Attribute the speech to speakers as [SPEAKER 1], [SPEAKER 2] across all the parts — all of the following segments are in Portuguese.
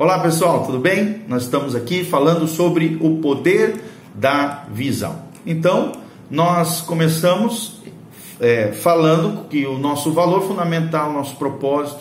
[SPEAKER 1] Olá pessoal, tudo bem? Nós estamos aqui falando sobre o poder da visão. Então, nós começamos é, falando que o nosso valor fundamental, nosso propósito,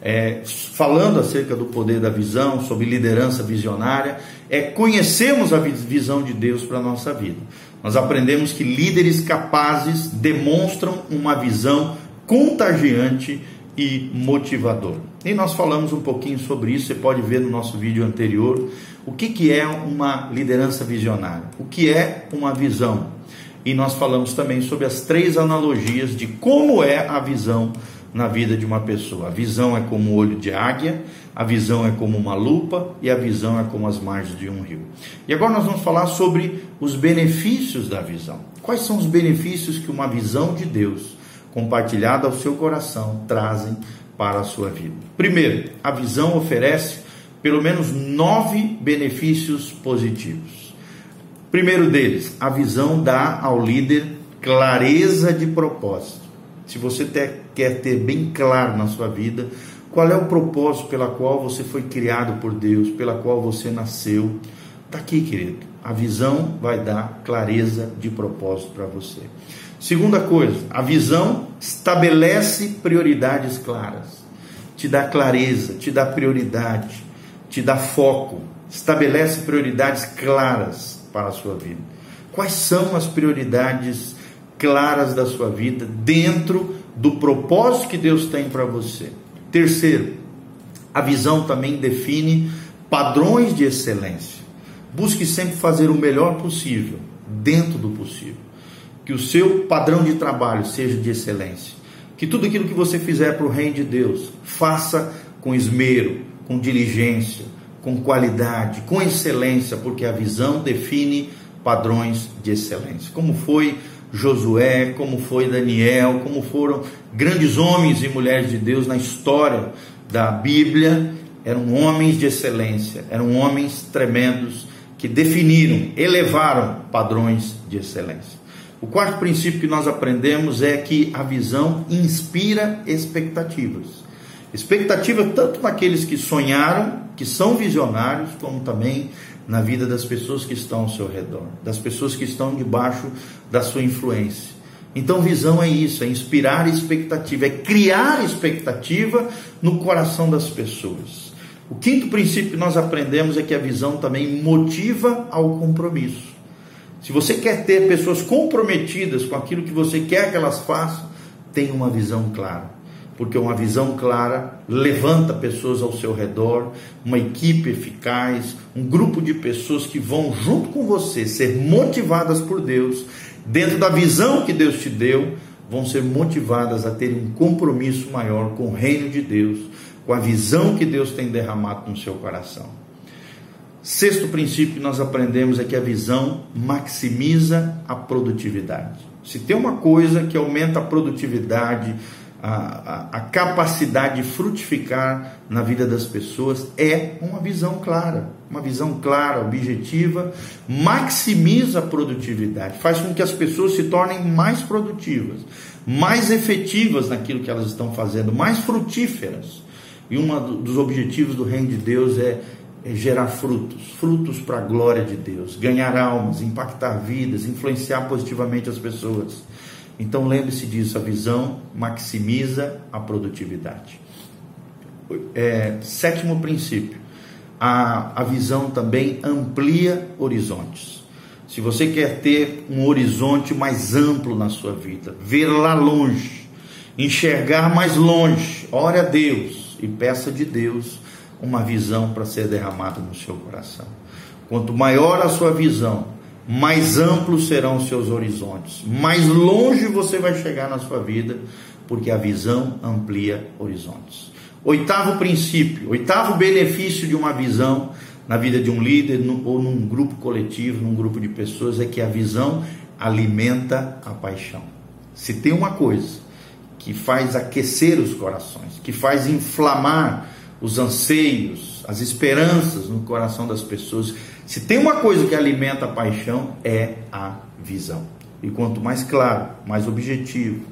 [SPEAKER 1] é, falando acerca do poder da visão, sobre liderança visionária, é conhecermos a visão de Deus para a nossa vida. Nós aprendemos que líderes capazes demonstram uma visão contagiante e motivador. E nós falamos um pouquinho sobre isso, você pode ver no nosso vídeo anterior, o que, que é uma liderança visionária, o que é uma visão. E nós falamos também sobre as três analogias de como é a visão na vida de uma pessoa. A visão é como o olho de águia, a visão é como uma lupa e a visão é como as margens de um rio. E agora nós vamos falar sobre os benefícios da visão. Quais são os benefícios que uma visão de Deus compartilhada ao seu coração trazem para a sua vida. Primeiro, a visão oferece pelo menos nove benefícios positivos. Primeiro deles, a visão dá ao líder clareza de propósito. Se você ter, quer ter bem claro na sua vida qual é o propósito pela qual você foi criado por Deus, pela qual você nasceu, está aqui, querido. A visão vai dar clareza de propósito para você. Segunda coisa, a visão estabelece prioridades claras, te dá clareza, te dá prioridade, te dá foco, estabelece prioridades claras para a sua vida. Quais são as prioridades claras da sua vida dentro do propósito que Deus tem para você? Terceiro, a visão também define padrões de excelência. Busque sempre fazer o melhor possível, dentro do possível que o seu padrão de trabalho seja de excelência. Que tudo aquilo que você fizer para o reino de Deus, faça com esmero, com diligência, com qualidade, com excelência, porque a visão define padrões de excelência. Como foi Josué, como foi Daniel, como foram grandes homens e mulheres de Deus na história da Bíblia, eram homens de excelência, eram homens tremendos que definiram, elevaram padrões de excelência. O quarto princípio que nós aprendemos é que a visão inspira expectativas. Expectativa tanto naqueles que sonharam, que são visionários, como também na vida das pessoas que estão ao seu redor, das pessoas que estão debaixo da sua influência. Então, visão é isso, é inspirar expectativa, é criar expectativa no coração das pessoas. O quinto princípio que nós aprendemos é que a visão também motiva ao compromisso. Se você quer ter pessoas comprometidas com aquilo que você quer que elas façam, tenha uma visão clara. Porque uma visão clara levanta pessoas ao seu redor, uma equipe eficaz, um grupo de pessoas que vão junto com você ser motivadas por Deus, dentro da visão que Deus te deu, vão ser motivadas a ter um compromisso maior com o reino de Deus, com a visão que Deus tem derramado no seu coração. Sexto princípio que nós aprendemos é que a visão maximiza a produtividade. Se tem uma coisa que aumenta a produtividade, a, a, a, capacidade de frutificar na vida das pessoas é uma visão clara. Uma visão clara, objetiva, maximiza a produtividade, faz com que as pessoas se tornem mais produtivas, mais efetivas naquilo que elas estão fazendo, mais frutíferas. E um dos objetivos do reino de Deus é é gerar frutos, frutos para a glória de Deus, ganhar almas, impactar vidas, influenciar positivamente as pessoas. Então lembre-se disso, a visão maximiza a produtividade. É, sétimo princípio, a, a visão também amplia horizontes. Se você quer ter um horizonte mais amplo na sua vida, ver lá longe, enxergar mais longe, ore a Deus e peça de Deus uma visão para ser derramada no seu coração. Quanto maior a sua visão, mais amplos serão os seus horizontes, mais longe você vai chegar na sua vida, porque a visão amplia horizontes. Oitavo princípio, oitavo benefício de uma visão na vida de um líder ou num grupo coletivo, num grupo de pessoas, é que a visão alimenta a paixão. Se tem uma coisa que faz aquecer os corações, que faz inflamar os anseios, as esperanças no coração das pessoas. Se tem uma coisa que alimenta a paixão, é a visão. E quanto mais claro, mais objetivo,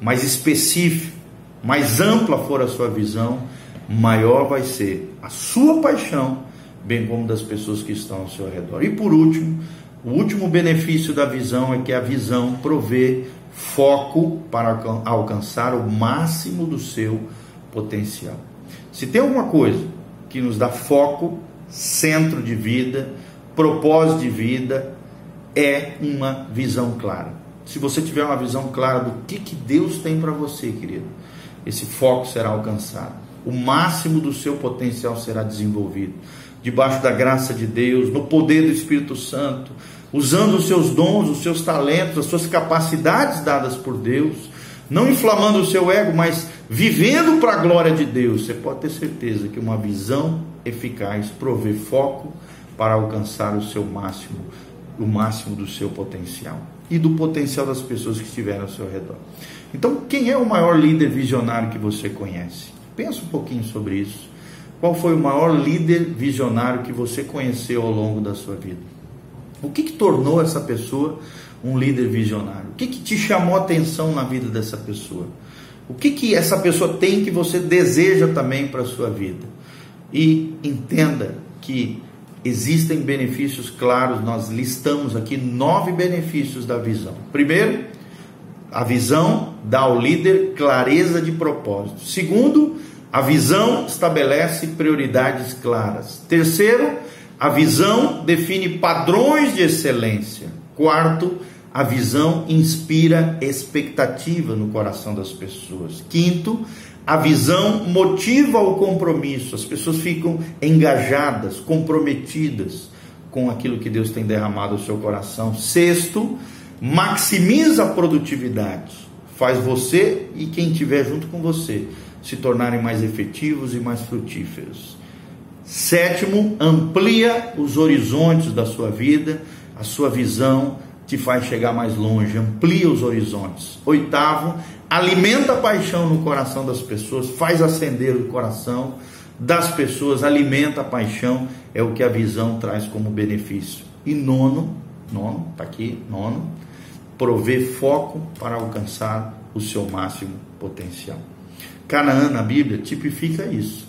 [SPEAKER 1] mais específico, mais ampla for a sua visão, maior vai ser a sua paixão, bem como das pessoas que estão ao seu redor. E por último, o último benefício da visão é que a visão provê foco para alcançar o máximo do seu potencial. Se tem alguma coisa que nos dá foco, centro de vida, propósito de vida, é uma visão clara. Se você tiver uma visão clara do que, que Deus tem para você, querido, esse foco será alcançado. O máximo do seu potencial será desenvolvido. Debaixo da graça de Deus, no poder do Espírito Santo, usando os seus dons, os seus talentos, as suas capacidades dadas por Deus, não inflamando o seu ego, mas vivendo para a glória de Deus. Você pode ter certeza que uma visão eficaz provê foco para alcançar o seu máximo, o máximo do seu potencial e do potencial das pessoas que estiverem ao seu redor. Então, quem é o maior líder visionário que você conhece? Pensa um pouquinho sobre isso. Qual foi o maior líder visionário que você conheceu ao longo da sua vida? O que, que tornou essa pessoa um líder visionário? O que, que te chamou a atenção na vida dessa pessoa? O que, que essa pessoa tem que você deseja também para a sua vida? E entenda que existem benefícios claros, nós listamos aqui nove benefícios da visão. Primeiro, a visão dá ao líder clareza de propósito. Segundo, a visão estabelece prioridades claras. Terceiro, a visão define padrões de excelência. Quarto, a visão inspira expectativa no coração das pessoas. Quinto, a visão motiva o compromisso. As pessoas ficam engajadas, comprometidas com aquilo que Deus tem derramado no seu coração. Sexto, maximiza a produtividade. Faz você e quem estiver junto com você se tornarem mais efetivos e mais frutíferos. Sétimo, amplia os horizontes da sua vida, a sua visão te faz chegar mais longe, amplia os horizontes. Oitavo, alimenta a paixão no coração das pessoas, faz acender o coração das pessoas, alimenta a paixão, é o que a visão traz como benefício. E nono, nono, está aqui, nono, provê foco para alcançar o seu máximo potencial. Canaã na Bíblia tipifica isso.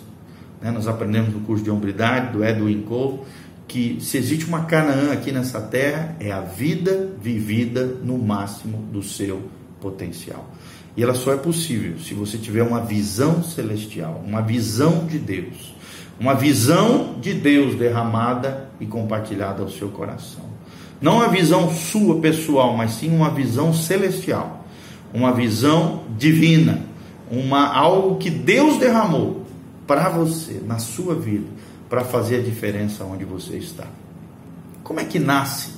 [SPEAKER 1] Né? Nós aprendemos no curso de hombridade do Edwin Cole que se existe uma Canaã aqui nessa terra, é a vida vivida no máximo do seu potencial. E ela só é possível se você tiver uma visão celestial, uma visão de Deus, uma visão de Deus derramada e compartilhada ao seu coração. Não a visão sua pessoal, mas sim uma visão celestial, uma visão divina, uma algo que Deus derramou para você na sua vida para fazer a diferença onde você está. Como é que nasce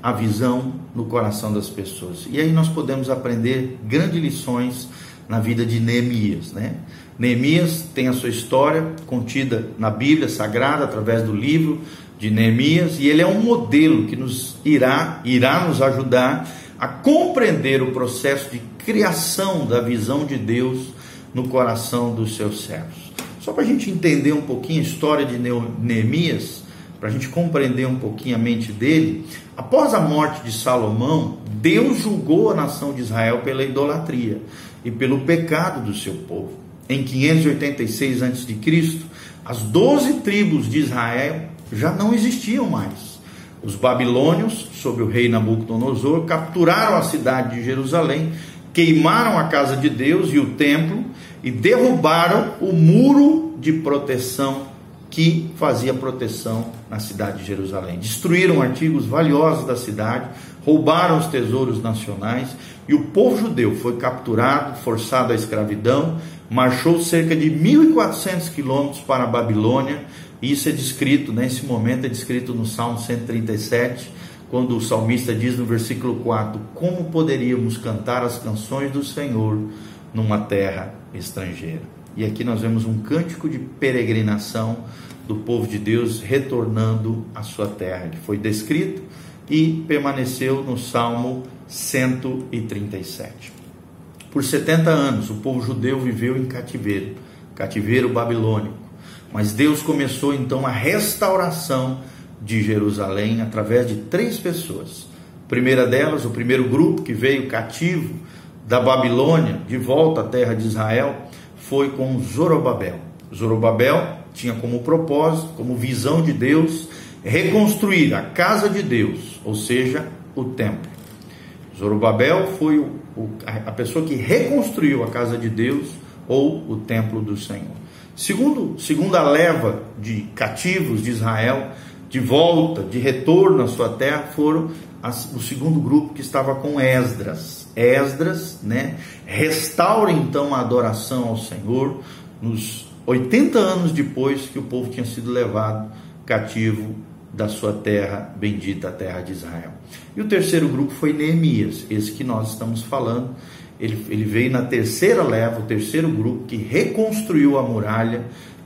[SPEAKER 1] a visão no coração das pessoas? E aí nós podemos aprender grandes lições na vida de Neemias, né? Neemias tem a sua história contida na Bíblia Sagrada através do livro de Neemias e ele é um modelo que nos irá irá nos ajudar a compreender o processo de criação da visão de Deus no coração dos seus servos. Só para a gente entender um pouquinho a história de Neemias, para a gente compreender um pouquinho a mente dele, após a morte de Salomão, Deus julgou a nação de Israel pela idolatria e pelo pecado do seu povo. Em 586 a.C., as doze tribos de Israel já não existiam mais. Os babilônios, sob o rei Nabucodonosor, capturaram a cidade de Jerusalém, queimaram a casa de Deus e o templo e derrubaram o muro de proteção que fazia proteção na cidade de Jerusalém. Destruíram artigos valiosos da cidade, roubaram os tesouros nacionais e o povo judeu foi capturado, forçado à escravidão, marchou cerca de 1.400 quilômetros para a Babilônia. Isso é descrito, nesse momento, é descrito no Salmo 137, quando o salmista diz no versículo 4: Como poderíamos cantar as canções do Senhor numa terra estrangeira. E aqui nós vemos um cântico de peregrinação do povo de Deus retornando à sua terra, que foi descrito e permaneceu no Salmo 137. Por 70 anos o povo judeu viveu em cativeiro, cativeiro babilônico. Mas Deus começou então a restauração de Jerusalém através de três pessoas. A primeira delas, o primeiro grupo que veio cativo da Babilônia de volta à terra de Israel foi com Zorobabel. Zorobabel tinha como propósito, como visão de Deus, reconstruir a casa de Deus, ou seja, o templo. Zorobabel foi a pessoa que reconstruiu a casa de Deus ou o templo do Senhor. Segundo, segunda leva de cativos de Israel, de volta, de retorno à sua terra, foram as, o segundo grupo que estava com Esdras. Esdras, né, restaura então a adoração ao Senhor nos 80 anos depois que o povo tinha sido levado cativo da sua terra bendita, a terra de Israel. E o terceiro grupo foi Neemias, esse que nós estamos falando. Ele, ele veio na terceira leva, o terceiro grupo que reconstruiu a muralha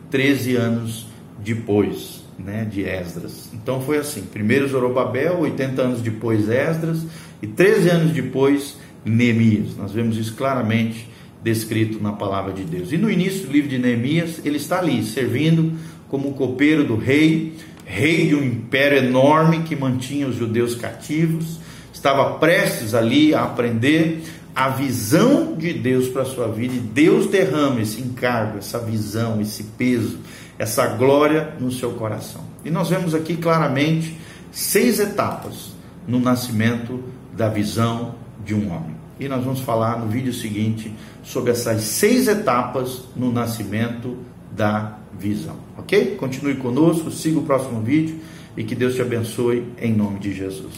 [SPEAKER 1] 13 anos depois né, de Esdras. Então foi assim: primeiro Zorobabel, 80 anos depois Esdras, e 13 anos depois Neemias. Nós vemos isso claramente descrito na palavra de Deus. E no início do livro de Neemias, ele está ali, servindo como copeiro do rei, rei de um império enorme que mantinha os judeus cativos, estava prestes ali a aprender a visão de Deus para a sua vida, e Deus derrama esse encargo, essa visão, esse peso, essa glória no seu coração. E nós vemos aqui claramente seis etapas no nascimento da visão de um homem. E nós vamos falar no vídeo seguinte sobre essas seis etapas no nascimento da visão. Ok? Continue conosco, siga o próximo vídeo e que Deus te abençoe em nome de Jesus.